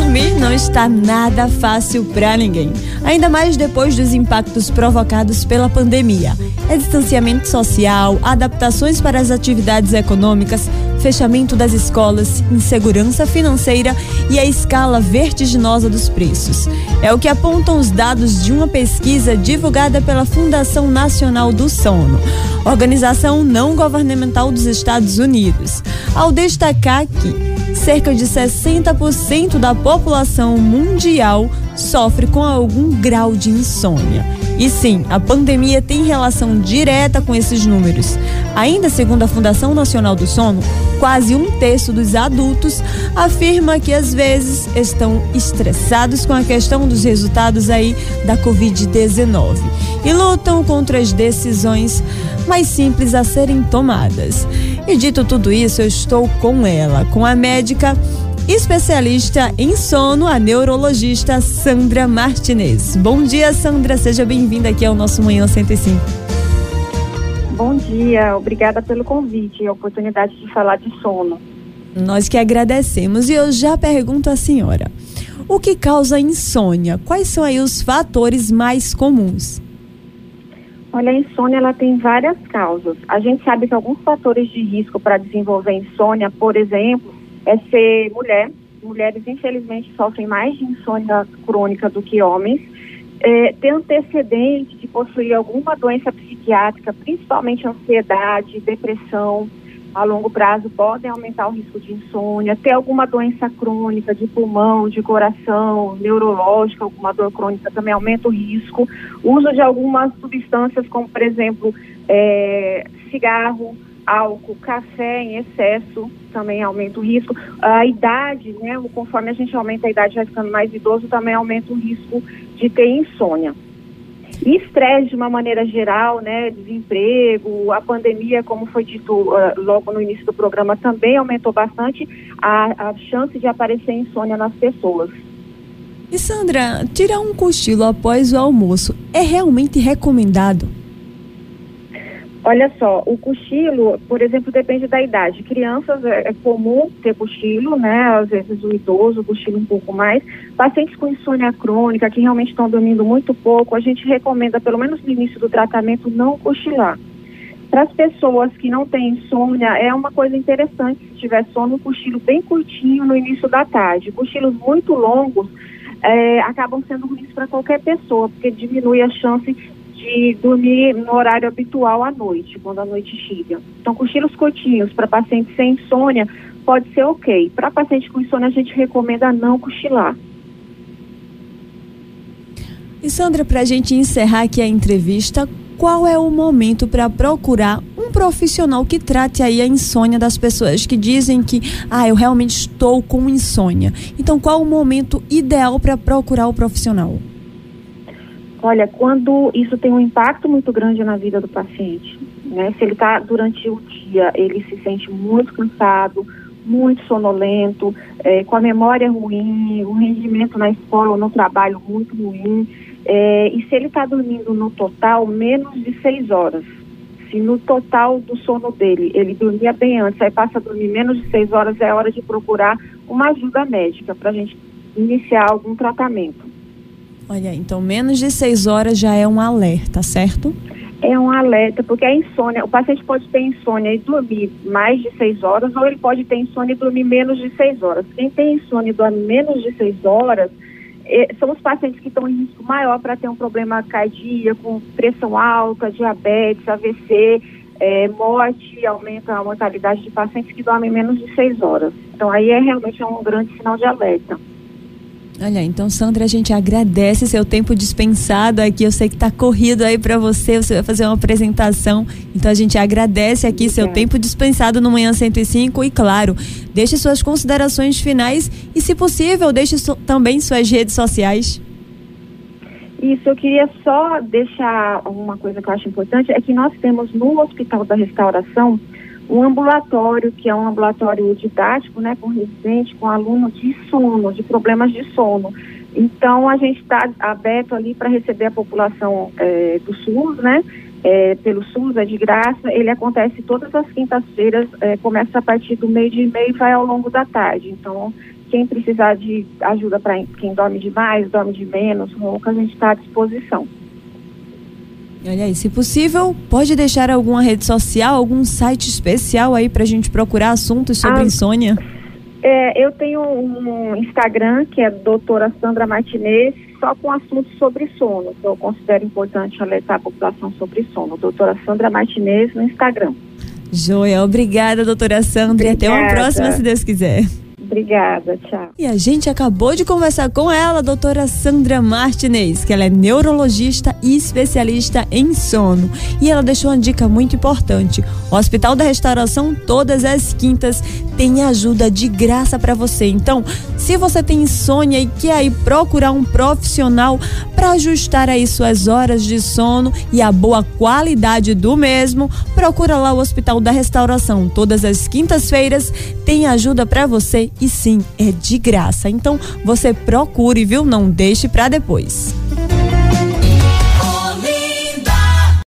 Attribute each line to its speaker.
Speaker 1: Dormir não está nada fácil para ninguém, ainda mais depois dos impactos provocados pela pandemia. É distanciamento social, adaptações para as atividades econômicas, fechamento das escolas, insegurança financeira e a escala vertiginosa dos preços. É o que apontam os dados de uma pesquisa divulgada pela Fundação Nacional do Sono, organização não governamental dos Estados Unidos, ao destacar que cerca de 60% da população mundial sofre com algum grau de insônia. E sim, a pandemia tem relação direta com esses números. Ainda segundo a Fundação Nacional do Sono, quase um terço dos adultos afirma que às vezes estão estressados com a questão dos resultados aí da Covid-19 e lutam contra as decisões mais simples a serem tomadas. E dito tudo isso, eu estou com ela, com a médica especialista em sono, a neurologista Sandra Martinez. Bom dia, Sandra, seja bem-vinda aqui ao nosso Manhã 105.
Speaker 2: Bom dia, obrigada pelo convite e a oportunidade de falar de sono.
Speaker 1: Nós que agradecemos e eu já pergunto à senhora: o que causa insônia? Quais são aí os fatores mais comuns?
Speaker 2: Olha, a insônia ela tem várias causas. A gente sabe que alguns fatores de risco para desenvolver insônia, por exemplo, é ser mulher. Mulheres, infelizmente, sofrem mais de insônia crônica do que homens. É, ter antecedente de possuir alguma doença psiquiátrica, principalmente ansiedade, depressão, a longo prazo podem aumentar o risco de insônia, ter alguma doença crônica de pulmão, de coração, neurológica, alguma dor crônica também aumenta o risco. Uso de algumas substâncias, como por exemplo, é, cigarro, álcool, café em excesso também aumenta o risco. A idade, né, conforme a gente aumenta a idade, vai ficando mais idoso, também aumenta o risco de ter insônia. E estresse de uma maneira geral, né, desemprego, a pandemia, como foi dito uh, logo no início do programa, também aumentou bastante a, a chance de aparecer insônia nas pessoas.
Speaker 1: E Sandra, tirar um cochilo após o almoço é realmente recomendado?
Speaker 2: Olha só, o cochilo, por exemplo, depende da idade. Crianças é, é comum ter cochilo, né? Às vezes o idoso cochila um pouco mais. Pacientes com insônia crônica, que realmente estão dormindo muito pouco, a gente recomenda, pelo menos no início do tratamento, não cochilar. Para as pessoas que não têm insônia, é uma coisa interessante se tiver sono, um cochilo bem curtinho no início da tarde. Cochilos muito longos é, acabam sendo ruins para qualquer pessoa, porque diminui a chance de dormir no horário habitual à noite, quando a noite chega. Então, cochilos curtinhos para pacientes sem insônia pode ser ok. Para paciente com insônia, a gente recomenda não cochilar.
Speaker 1: E Sandra, para a gente encerrar aqui a entrevista, qual é o momento para procurar um profissional que trate aí a insônia das pessoas que dizem que, ah, eu realmente estou com insônia. Então, qual o momento ideal para procurar o profissional?
Speaker 2: Olha, quando isso tem um impacto muito grande na vida do paciente, né? Se ele está durante o dia, ele se sente muito cansado, muito sonolento, é, com a memória ruim, o rendimento na escola ou no trabalho muito ruim, é, e se ele está dormindo no total menos de seis horas, se no total do sono dele ele dormia bem antes, aí passa a dormir menos de seis horas, é hora de procurar uma ajuda médica para a gente iniciar algum tratamento.
Speaker 1: Olha, então menos de seis horas já é um alerta, certo?
Speaker 2: É um alerta, porque a insônia, o paciente pode ter insônia e dormir mais de seis horas, ou ele pode ter insônia e dormir menos de seis horas. Quem tem insônia e dorme menos de seis horas, é, são os pacientes que estão em risco maior para ter um problema cardíaco, pressão alta, diabetes, AVC, é, morte, aumenta a mortalidade de pacientes que dormem menos de seis horas. Então aí é realmente um grande sinal de alerta.
Speaker 1: Olha, então, Sandra, a gente agradece seu tempo dispensado aqui. Eu sei que está corrido aí para você, você vai fazer uma apresentação. Então, a gente agradece aqui Obrigada. seu tempo dispensado no Manhã 105 e, claro, deixe suas considerações finais e, se possível, deixe so, também suas redes sociais.
Speaker 2: Isso, eu queria só deixar uma coisa que eu acho importante, é que nós temos no Hospital da Restauração um ambulatório, que é um ambulatório didático, né, com residente, com aluno de sono, de problemas de sono. Então, a gente está aberto ali para receber a população é, do SUS, né, é, pelo SUS, é de graça, ele acontece todas as quintas-feiras, é, começa a partir do meio de meio e vai ao longo da tarde. Então, quem precisar de ajuda para quem dorme demais, dorme de menos, ronca, a gente está à disposição.
Speaker 1: Olha aí, se possível, pode deixar alguma rede social, algum site especial aí para a gente procurar assuntos sobre ah, insônia?
Speaker 2: É, eu tenho um Instagram que é doutora Sandra Martinez, só com assuntos sobre sono, que eu considero importante alertar a população sobre sono. Doutora Sandra Martinez no Instagram.
Speaker 1: Joia, obrigada, doutora Sandra, obrigada. e até uma próxima, se Deus quiser.
Speaker 2: Obrigada, tchau.
Speaker 1: E a gente acabou de conversar com ela, a doutora Sandra Martinez, que ela é neurologista e especialista em sono. E ela deixou uma dica muito importante. O Hospital da Restauração, todas as quintas, tem ajuda de graça para você. Então, se você tem insônia e quer aí procurar um profissional para ajustar aí suas horas de sono e a boa qualidade do mesmo, procura lá o Hospital da Restauração. Todas as quintas-feiras tem ajuda para você e sim, é de graça. Então você procure, viu? Não deixe para depois.